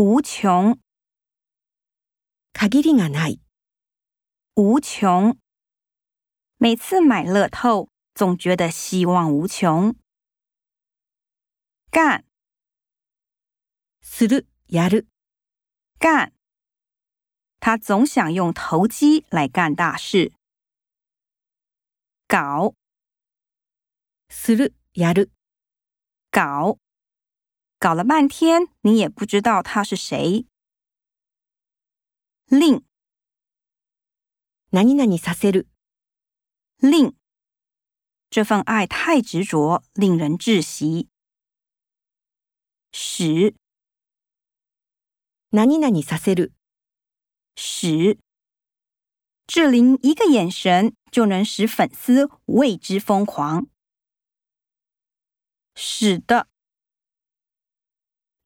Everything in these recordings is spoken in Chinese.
无穷，限りがない。无穷。每次买乐透，总觉得希望无穷。干する、やる。干，他总想用投机来干大事。搞する、やる。搞， 搞了半天，你也不知道他是谁。令何々させる。令，这份爱太执着，令人窒息。使何々させる。使，志玲一个眼神就能使粉丝为之疯狂。使的，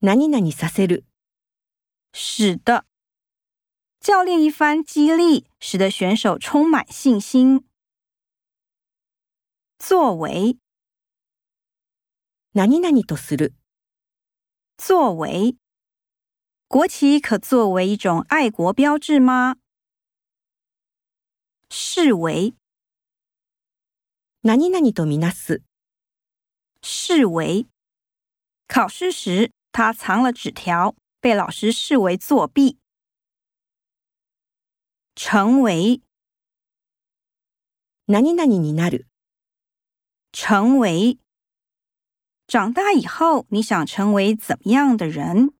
何々させる。使的，教练一番激励，使得选手充满信心。作为，何々とする。作为，国旗可作为一种爱国标志吗？视为，何々とみなす。视为，考试时 他藏了纸条，被老师视为作弊。成为，何々になる。成为，长大以后你想成为怎么样的人？